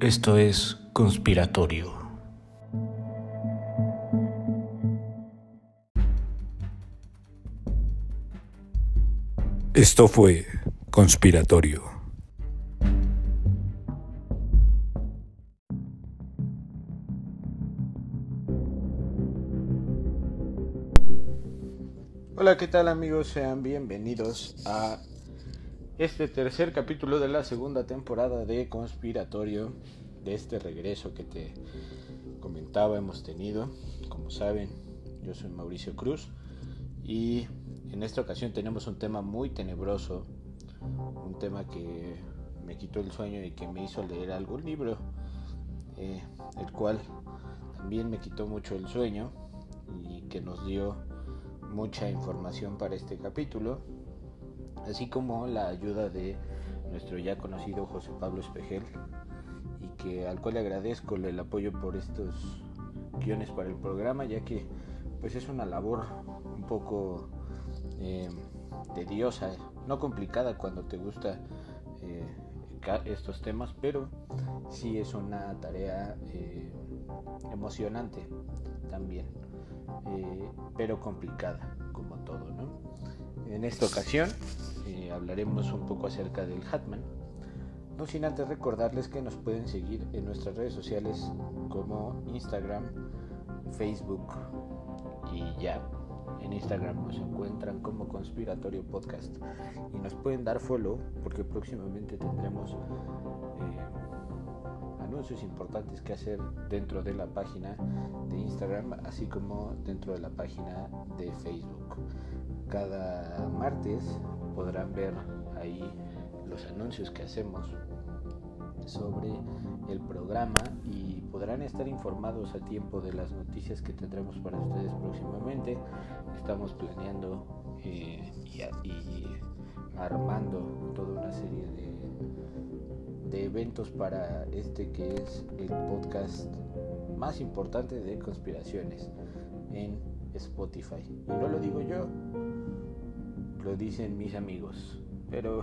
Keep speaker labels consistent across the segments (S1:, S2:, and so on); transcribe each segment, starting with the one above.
S1: Esto es conspiratorio. Esto fue conspiratorio.
S2: Hola, ¿qué tal amigos? Sean bienvenidos a este tercer capítulo de la segunda temporada de Conspiratorio, de este regreso que te comentaba hemos tenido. Como saben, yo soy Mauricio Cruz y en esta ocasión tenemos un tema muy tenebroso, un tema que me quitó el sueño y que me hizo leer algún libro, eh, el cual también me quitó mucho el sueño y que nos dio mucha información para este capítulo así como la ayuda de nuestro ya conocido José Pablo Espejel y que al cual le agradezco el apoyo por estos guiones para el programa ya que pues es una labor un poco eh, tediosa no complicada cuando te gusta eh, estos temas pero sí es una tarea eh, emocionante también pero complicada como todo no en esta ocasión eh, hablaremos un poco acerca del Hatman, no sin antes recordarles que nos pueden seguir en nuestras redes sociales como Instagram, Facebook y ya. En Instagram nos encuentran como Conspiratorio Podcast y nos pueden dar follow porque próximamente tendremos eh, anuncios importantes que hacer dentro de la página de Instagram así como dentro de la página de Facebook cada martes podrán ver ahí los anuncios que hacemos sobre el programa y podrán estar informados a tiempo de las noticias que tendremos para ustedes próximamente. Estamos planeando eh, y, armando toda una serie de, de eventos para este que es el podcast más importante de conspiraciones en Spotify. Y no lo digo yo, lo dicen mis amigos. Pero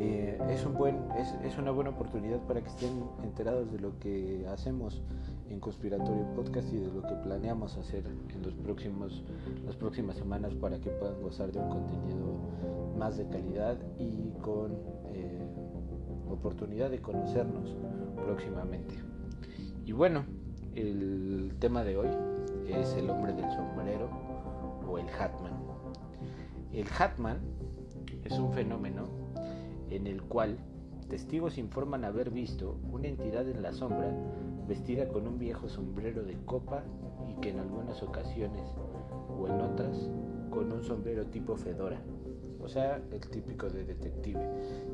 S2: eh, es, un buen, es, es, una buena oportunidad para que estén enterados de lo que hacemos en Conspiratorio Podcast y de lo que planeamos hacer en los próximos, las próximas semanas para que puedan gozar de un contenido más de calidad y con eh, oportunidad de conocernos próximamente. Y bueno, el tema de hoy es el hombre del sombrero o el Hatman. El Hatman es un fenómeno en el cual testigos informan haber visto una entidad en la sombra vestida con un viejo sombrero de copa y que en algunas ocasiones o en otras con un sombrero tipo fedora, o sea, el típico de detective.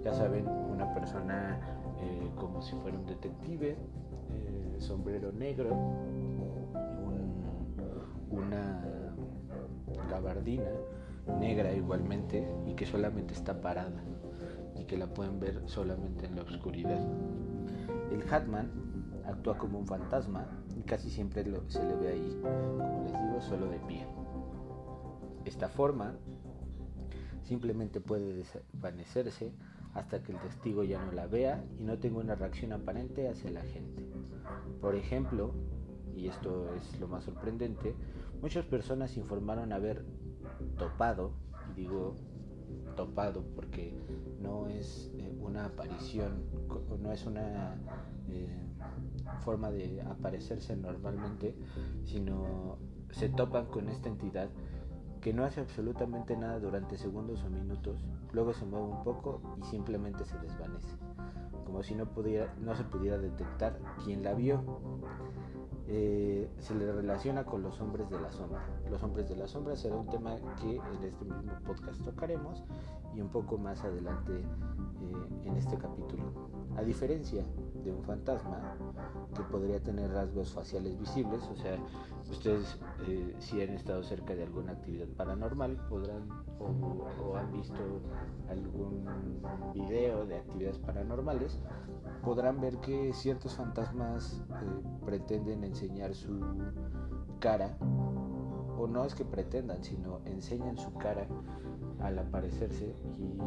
S2: Ya saben, una persona eh, como si fuera un detective, eh, sombrero negro, una gabardina negra igualmente y que solamente está parada y que la pueden ver solamente en la oscuridad. El Hatman actúa como un fantasma y casi siempre se le ve ahí, como les digo, solo de pie. Esta forma simplemente puede desvanecerse hasta que el testigo ya no la vea y no tenga una reacción aparente hacia la gente. Por ejemplo, y esto es lo más sorprendente, muchas personas informaron haber topado, digo topado porque no es eh, una aparición, no es una eh, forma de aparecerse normalmente, sino se topan con esta entidad que no hace absolutamente nada durante segundos o minutos, luego se mueve un poco y simplemente se desvanece, como si no, pudiera, no se pudiera detectar quién la vio. Eh, se le relaciona con los hombres de la sombra. Los hombres de la sombra será un tema que en este mismo podcast tocaremos y un poco más adelante eh, en este capítulo. A diferencia de un fantasma que podría tener rasgos faciales visibles, o sea, ustedes eh, si han estado cerca de alguna actividad paranormal podrán o, han visto algún video de actividades paranormales, podrán ver que ciertos fantasmas pretenden enseñar su cara, o no es que pretendan, sino enseñan su cara al aparecerse y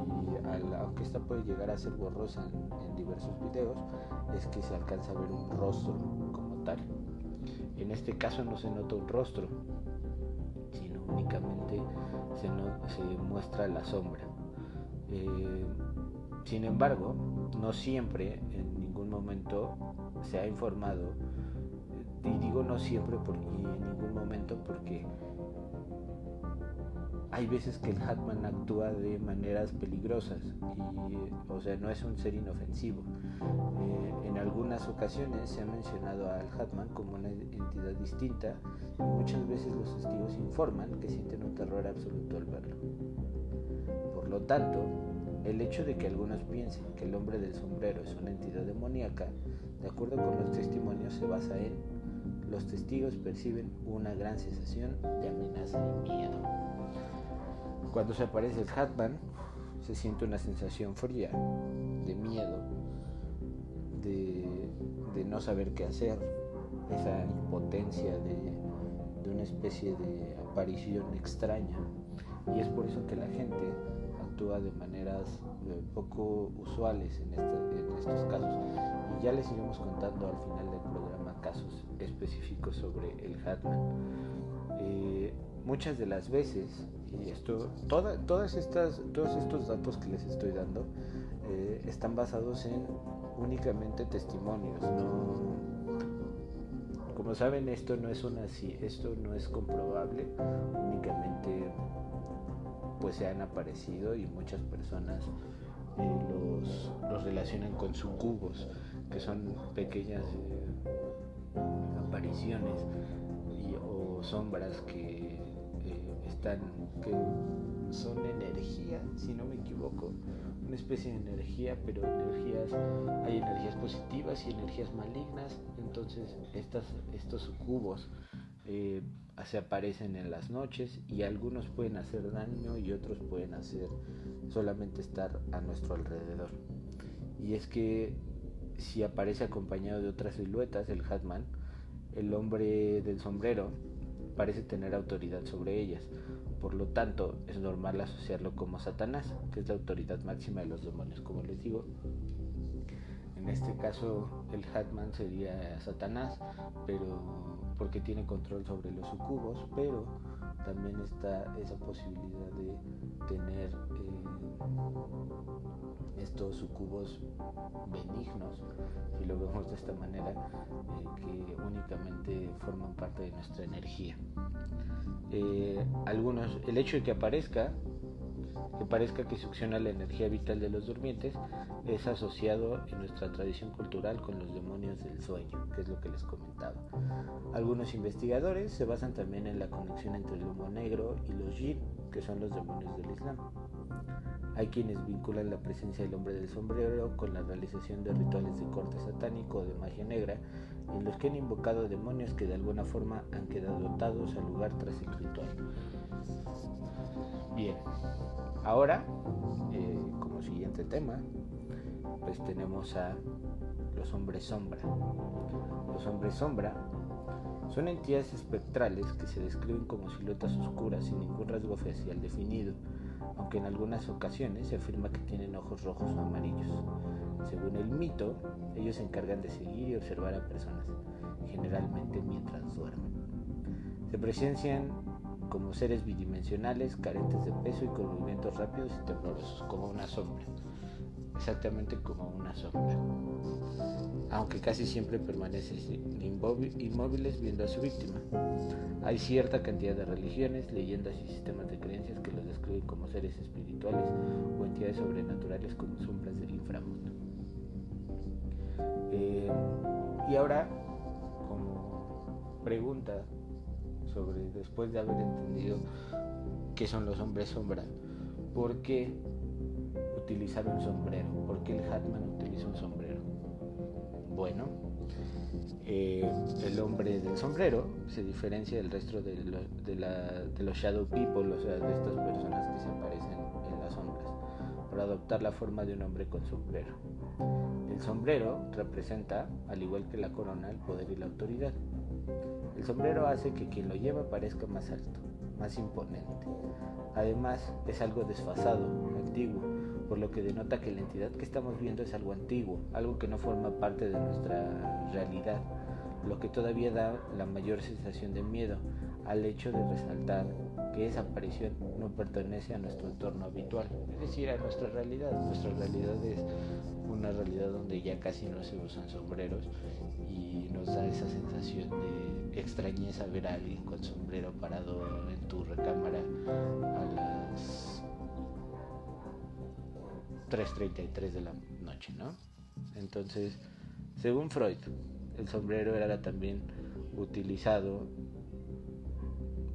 S2: aunque esta puede llegar a ser borrosa en, diversos videos, es que se alcanza a ver un rostro como tal. En este caso no se nota un rostro, sino únicamente se, muestra la sombra. Eh, sin embargo, no siempre, en ningún momento, se ha informado, y digo no siempre porque, en ningún momento porque hay veces que el Hatman actúa de maneras peligrosas y, o sea, no es un ser inofensivo. Eh, en algunas ocasiones se ha mencionado al Hatman como una entidad distinta y muchas veces los testigos informan que sienten un terror absoluto al verlo. Por lo tanto, el hecho de que algunos piensen que el hombre del sombrero es una entidad demoníaca, de acuerdo con los testimonios, se basa en los testigos perciben una gran sensación de amenaza y miedo. Cuando se aparece el Hatman, se siente una sensación fría, de miedo, de, no saber qué hacer, esa impotencia de, una especie de aparición extraña. Y es por eso que la gente actúa de maneras eh, poco usuales en, estos casos. Y ya les iremos contando al final del programa casos específicos sobre el Hatman. Eh, muchas de las veces y esto, todas estas, todos estos datos que les estoy dando eh, están basados en únicamente testimonios. como saben, esto no es una, esto no es comprobable, únicamente pues se han aparecido y muchas personas eh, los, los, relacionan con sucubos, que son pequeñas eh, apariciones o sombras que que son energía, si no me equivoco, una especie de energía, pero energías, hay energías positivas y energías malignas, entonces estos cubos eh, se aparecen en las noches y algunos pueden hacer daño y otros pueden hacer solamente estar a nuestro alrededor. Y es que si aparece acompañado de otras siluetas, el Hatman, el hombre del sombrero, parece tener autoridad sobre ellas. Por lo tanto, es normal asociarlo como Satanás, que es la autoridad máxima de los demonios, como les digo. En este caso, el Hatman sería Satanás, pero porque tiene control sobre los sucubos, pero también está esa posibilidad de tener eh, estos sucubos benignos, si lo vemos de esta manera, eh, que únicamente forman parte de nuestra energía. Eh, algunos, el hecho de que aparezca que parezca que succiona la energía vital de los durmientes, es asociado en nuestra tradición cultural con los demonios del sueño, que es lo que les comentaba. Algunos investigadores se basan también en la conexión entre el humo negro y los jinn, que son los demonios del Islam. Hay quienes vinculan la presencia del hombre del sombrero con la realización de rituales de corte satánico o de magia negra, en los que han invocado demonios que de alguna forma han quedado atados al lugar tras el ritual. Bien, Ahora, eh, como siguiente tema, pues tenemos a los hombres sombra. Los hombres sombra son entidades espectrales que se describen como siluetas oscuras sin ningún rasgo facial definido, aunque en algunas ocasiones se afirma que tienen ojos rojos o amarillos. Según el mito, ellos se encargan de seguir y observar a personas, generalmente mientras duermen. Se presencian como seres bidimensionales, carentes de peso y con movimientos rápidos y temblorosos, como una sombra. Exactamente como una sombra. Aunque casi siempre permanecen inmóviles viendo a su víctima. Hay cierta cantidad de religiones, leyendas y sistemas de creencias que los describen como seres espirituales o entidades sobrenaturales como sombras del inframundo. Eh, y ahora, como pregunta sobre, después de haber entendido qué son los hombres sombra, ¿por qué utilizar un sombrero? ¿Por qué el Hatman utiliza un sombrero? Bueno, eh, el hombre del sombrero se diferencia del resto de, de, los shadow people, o sea, de estas personas que se aparecen en las sombras, por adoptar la forma de un hombre con sombrero. El sombrero representa, al igual que la corona, el poder y la autoridad. El sombrero hace que quien lo lleva parezca más alto. más imponente. Además, es algo desfasado, antiguo, por lo que denota que la entidad que estamos viendo es algo antiguo, algo que no forma parte de nuestra realidad, lo que todavía da la mayor sensación de miedo al hecho de resaltar que esa aparición no pertenece a nuestro entorno habitual, es decir, a nuestra realidad. Nuestra realidad es una realidad donde ya casi no se usan sombreros y nos da esa sensación de extrañeza ver a alguien con sombrero parado en tu recámara a las 3.33 de la noche, ¿no? Entonces, según Freud, el sombrero era también utilizado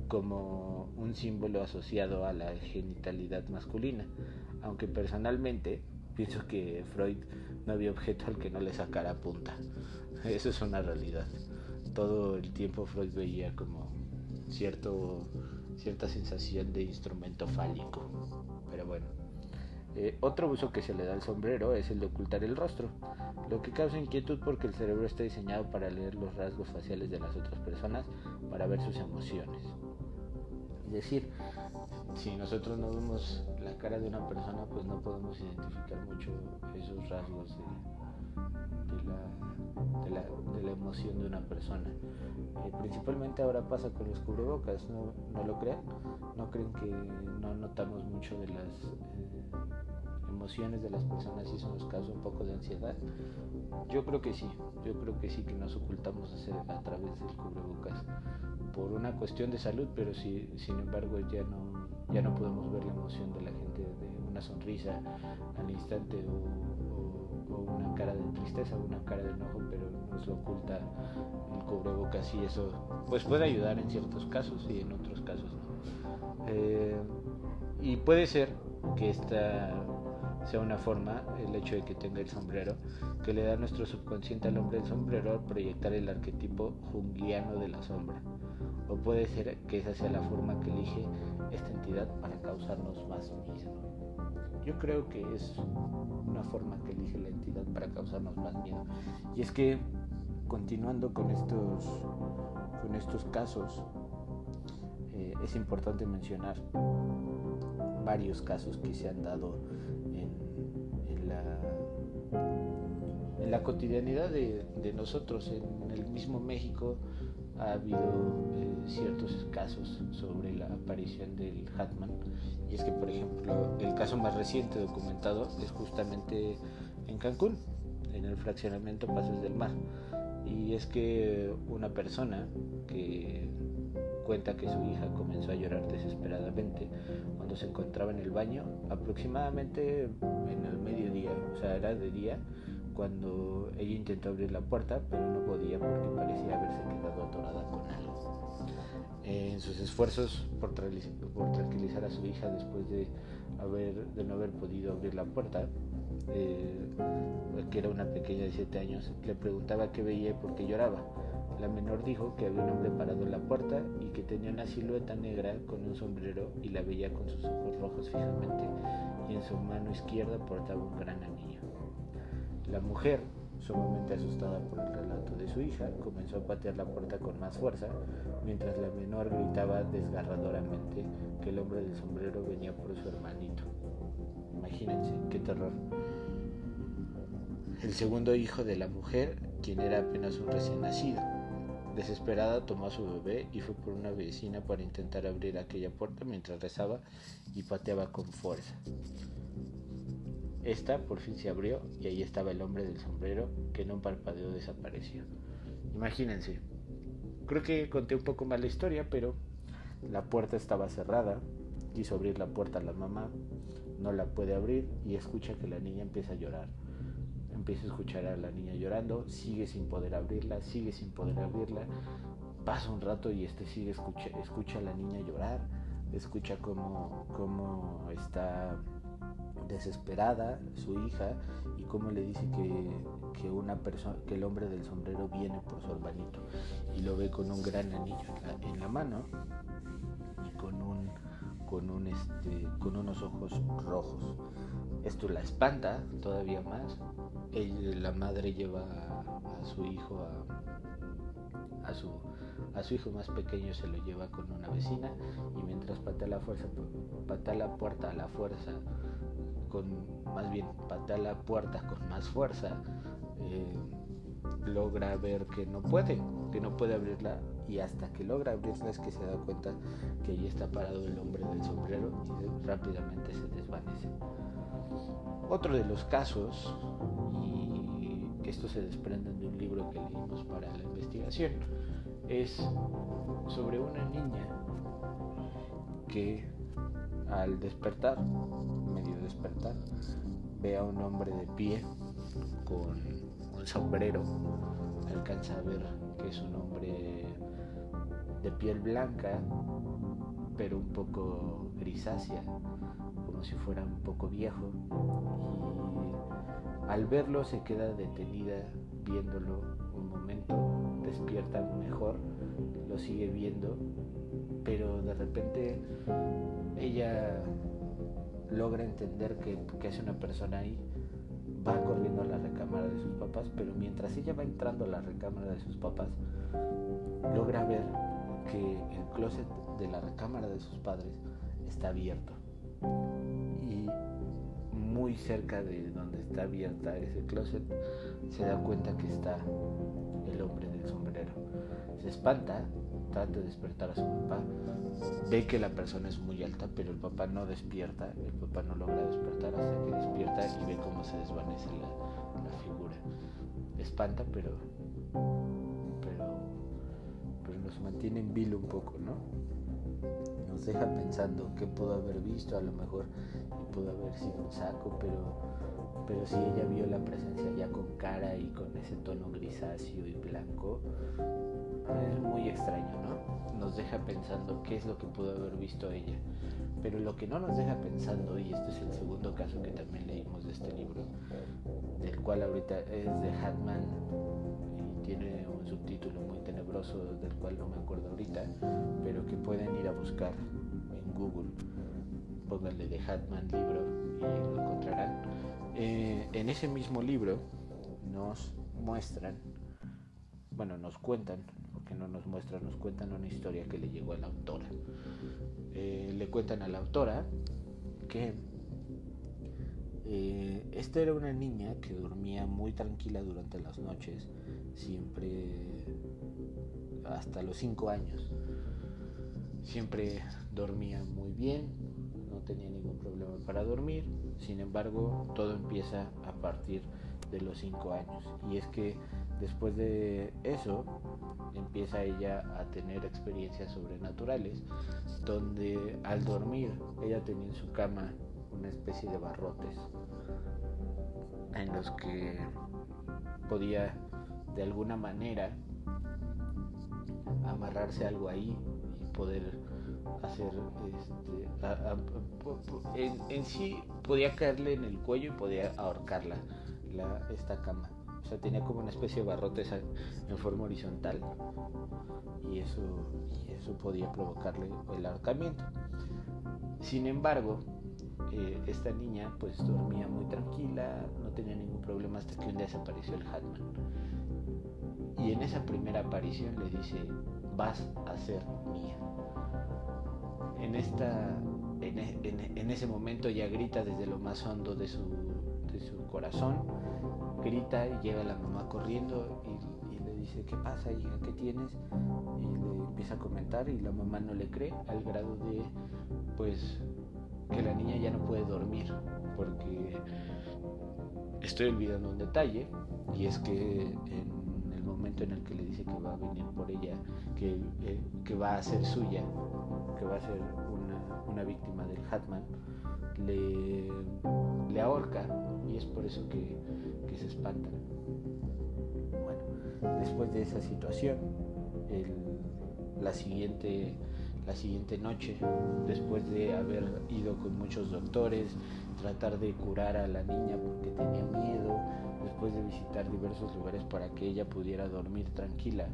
S2: como un símbolo asociado a la genitalidad masculina, aunque personalmente pienso que Freud no había objeto al que no le sacara punta. Eso es una realidad. Todo el tiempo Freud veía como cierto, cierta sensación de instrumento fálico. Pero bueno. Eh, otro uso que se le da al sombrero es el de ocultar el rostro, lo que causa inquietud porque el cerebro está diseñado para leer los rasgos faciales de las otras personas, para ver sus emociones. Es decir, si nosotros no vemos la cara de una persona, pues no podemos identificar mucho esos rasgos de, la, emoción de una persona. Eh, principalmente ahora pasa con los cubrebocas, ¿no, lo creen? ¿No creen que no notamos mucho de las... Eh, emociones de las personas y eso nos causa un poco de ansiedad. Yo creo que sí, yo creo que sí que nos ocultamos a, través del cubrebocas por una cuestión de salud, pero si, sin embargo ya no, ya no podemos ver la emoción de la gente de una sonrisa al instante o, o, una cara de tristeza, una cara de enojo, pero nos lo oculta el cubrebocas y eso pues puede ayudar en ciertos casos y en otros casos no. Eh, y puede ser que esta sea una forma, el hecho de que tenga el sombrero, que le da nuestro subconsciente al hombre el sombrero al proyectar el arquetipo junguiano de la sombra. O puede ser que esa sea la forma que elige esta entidad para causarnos más miedo. Yo creo que es una forma que elige la entidad para causarnos más miedo. Y es que, continuando con estos, con estos casos, eh, es importante mencionar varios casos que se han dado en la cotidianidad de, nosotros. En el mismo México ha habido eh, ciertos casos sobre la aparición del Hatman. Y es que, por ejemplo, el caso más reciente documentado es justamente en Cancún, en el fraccionamiento Pasos del Mar. Y es que una persona que cuenta que su hija comenzó a llorar desesperadamente cuando se encontraba en el baño, aproximadamente en el mediodía, o sea, era de día, cuando ella intentó abrir la puerta, pero no podía porque parecía haberse quedado atorada con algo. En sus esfuerzos por, tranquilizar a su hija después de, haber, de no haber podido abrir la puerta, eh, que era una pequeña de 7 años, le preguntaba qué veía y por qué lloraba. La menor dijo que había un hombre parado en la puerta y que tenía una silueta negra con un sombrero y la veía con sus ojos rojos fijamente y en su mano izquierda portaba un gran anillo. La mujer, sumamente asustada por el relato de su hija, comenzó a patear la puerta con más fuerza, mientras la menor gritaba desgarradoramente que el hombre del sombrero venía por su hermanito. Imagínense, qué terror. El segundo hijo de la mujer, quien era apenas un recién nacido, Desesperada tomó a su bebé y fue por una vecina para intentar abrir aquella puerta mientras rezaba y pateaba con fuerza. Esta por fin se abrió y ahí estaba el hombre del sombrero que en un parpadeo desapareció. Imagínense, creo que conté un poco más la historia, pero la puerta estaba cerrada, quiso abrir la puerta a la mamá, no la puede abrir y escucha que la niña empieza a llorar. Empieza a escuchar a la niña llorando, sigue sin poder abrirla, sigue sin poder abrirla, pasa un rato y este sigue escucha, escucha a la niña llorar, escucha cómo, cómo está desesperada su hija y cómo le dice que, que una que el hombre del sombrero viene por su hermanito y lo ve con un gran anillo en la, mano y con un con un este con unos ojos rojos. Esto la espanta todavía más. La madre lleva a, su hijo a su, a su hijo más pequeño se lo lleva con una vecina y mientras patea la fuerza, patea la puerta a la fuerza, más bien patea la puerta con más fuerza, eh, logra ver que no puede, que no puede abrirla y hasta que logra abrirla es que se da cuenta que allí está parado el hombre del sombrero y rápidamente se desvanece. Otro de los casos, y esto se desprende de un libro que leímos para la investigación, es sobre una niña que al despertar, despertar, ve a un hombre de pie con un sombrero, alcanza a ver que es un hombre de piel blanca, pero un poco grisácea, como si fuera un poco viejo. Y al verlo se queda detenida viéndolo un momento, despierta mejor, lo sigue viendo, pero de repente ella logra entender que, que es una persona ahí va corriendo a la recámara de sus papás, pero mientras ella va entrando a la recámara de sus papás, logra ver que el closet de la recámara de sus padres está abierto. Y muy cerca de donde está abierta ese closet, se da cuenta que está el hombre del sombrero. Se espanta, trata de despertar a su papá, ve que la persona es muy alta, pero el papá no despierta, el papá no logra despertar hasta que despierta y ve cómo se desvanece la, figura. Espanta, pero nos mantiene en vilo un poco, ¿no? Nos deja pensando qué pudo haber visto, a lo mejor pudo haber sido un saco, pero, pero si ella vio la presencia ya con cara y con ese tono grisáceo y blanco, es muy extraño, ¿no? Nos deja pensando qué es lo que pudo haber visto ella. Pero lo que no nos deja pensando, y este es el segundo caso que también leímos de este libro, del cual ahorita es de Hatman y tiene un subtítulo muy tenebroso del cual no me acuerdo ahorita, pero que pueden ir a buscar en Google. Pónganle de Hatman libro y lo encontrarán. Eh, en ese mismo libro nos muestran, bueno, nos cuentan, porque no nos muestran, nos cuentan una historia que le llegó a la autora. Eh, le cuentan a la autora que eh, esta era una niña que dormía muy tranquila durante las noches, siempre hasta los 5 años. Siempre dormía muy bien, tenía ningún problema para dormir, sin embargo todo empieza a partir de los 5 años. Y es que después de eso empieza ella a tener experiencias sobrenaturales, donde al dormir ella tenía en su cama una especie de barrotes en los que podía de alguna manera amarrarse algo ahí y poder hacer este, en, sí podía caerle en el cuello y podía ahorcarla la, esta cama o sea tenía como una especie de barrotes en forma horizontal y eso y eso podía provocarle el ahorcamiento sin embargo eh, esta niña pues dormía muy tranquila, no tenía ningún problema hasta que un día desapareció el Hatman. Y en esa primera aparición le dice, vas a ser mía. En, esta, en, e, ese momento ya grita desde lo más hondo de su, de su corazón, grita y llega la mamá corriendo y, le dice, ¿qué pasa hija? ¿Qué tienes? Y le empieza a comentar y la mamá no le cree al grado de, pues, que la niña ya no puede dormir porque estoy olvidando un detalle y es que en momento en el que le dice que va a venir por ella, que, eh, va a ser suya, que va a ser una, víctima del Hatman, le, le, ahorca y es por eso que, se espanta. Bueno, después de esa situación, la siguiente la siguiente noche, después de haber ido con muchos doctores, tratar de curar a la niña porque tenía miedo, después de visitar diversos lugares para que ella pudiera dormir tranquila.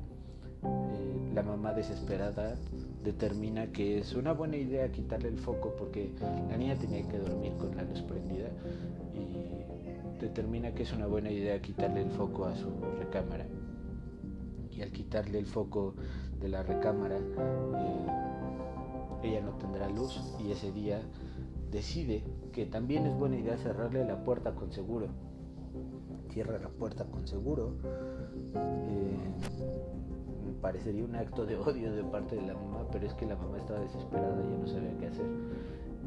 S2: Eh, la mamá desesperada determina que es una buena idea quitarle el foco porque la niña tenía que dormir con la luz prendida y determina que es una buena idea quitarle el foco a su recámara y al quitarle el foco de la recámara, eh, ella no tendrá luz y ese día decide que también es buena idea cerrarle la puerta con seguro. Cierra la puerta con seguro. Eh, parecería un acto de odio de parte de la mamá, pero es que la mamá estaba desesperada, ya no sabía qué hacer.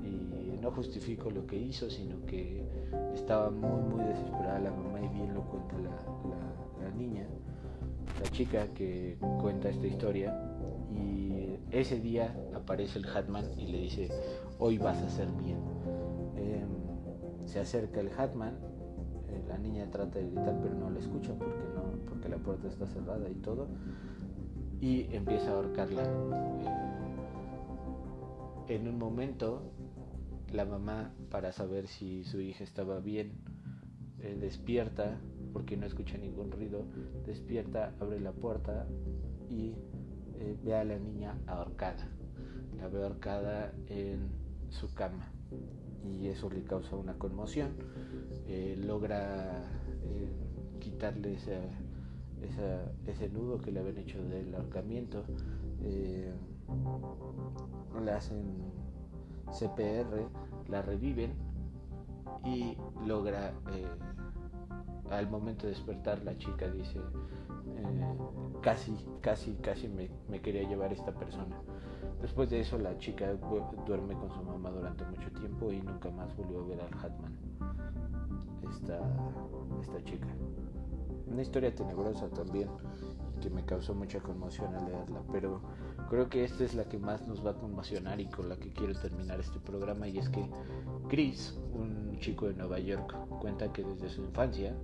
S2: Y no justifico lo que hizo, sino que estaba muy, muy desesperada la mamá y bien lo cuenta la, niña, la chica que cuenta esta historia. Y ese día aparece el Hatman y le dice, hoy vas a ser bien. Em, se acerca el Hatman, la niña trata de gritar pero no la escucha porque, no, porque la puerta está cerrada y todo, y empieza a ahorcarla. Eh, en un momento, la mamá, para saber si su hija estaba bien, eh, despierta, porque no escucha ningún ruido, despierta, abre la puerta y ve a la niña ahorcada. La ve ahorcada en su cama y eso le causa una conmoción. Eh, logra eh, quitarle ese nudo que le habían hecho del ahorcamiento. Eh, le hacen CPR, la reviven y logra, al momento de despertar, la chica dice, casi, casi, casi me, me quería llevar esta persona. Después de eso la chica duerme con su mamá durante mucho tiempo y nunca más volvió a ver al Hatman, esta, esta chica. Una historia tenebrosa también que me causó mucha conmoción al leerla, pero creo que esta es la que más nos va a conmocionar y con la que quiero terminar este programa y es que Chris, un chico de Nueva York, cuenta que desde su infancia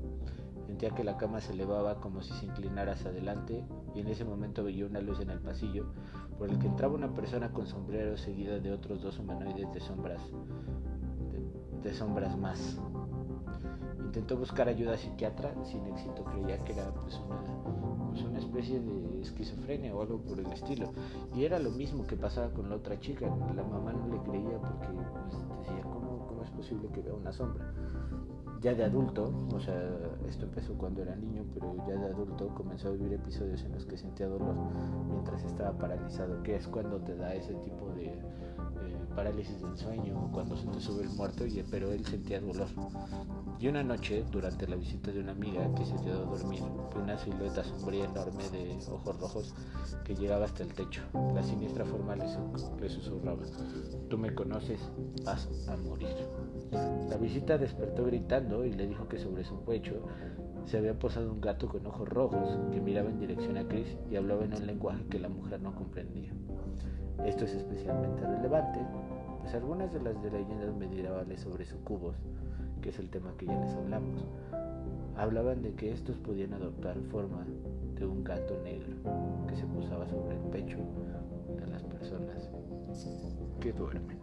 S2: sentía que la cama se elevaba como si se inclinara hacia adelante y en ese momento veía una luz en el pasillo por el que entraba una persona con sombrero seguida de otros dos humanoides de sombras, de, sombras más. Intentó buscar ayuda psiquiatra, sin éxito creía que era pues una, pues una especie de esquizofrenia o algo por el estilo. Y era lo mismo que pasaba con la otra chica, la mamá no le creía porque pues, decía, ¿cómo, ¿cómo es posible que vea una sombra? Ya de adulto, o sea, esto empezó cuando era niño, pero ya de adulto comenzó a vivir episodios en los que sentía dolor mientras estaba paralizado, que es cuando te da ese tipo de parálisis del sueño, cuando se te sube el muerto, y, pero él sentía dolor. Y una noche, durante la visita de una amiga que se quedó a dormir, una silueta sombría enorme de ojos rojos que llegaba hasta el techo. La siniestra forma le, le susurraba, tú me conoces, vas a morir. La visita despertó gritando y le dijo que sobre su pecho se había posado un gato con ojos rojos que miraba en dirección a Chris y hablaba en un lenguaje que la mujer no comprendía. Esto es especialmente relevante, pues algunas de las leyendas medievales sobre sucubos, que es el tema que ya les hablamos, hablaban de que estos podían adoptar forma de un gato negro que se posaba sobre el pecho de las personas que duermen.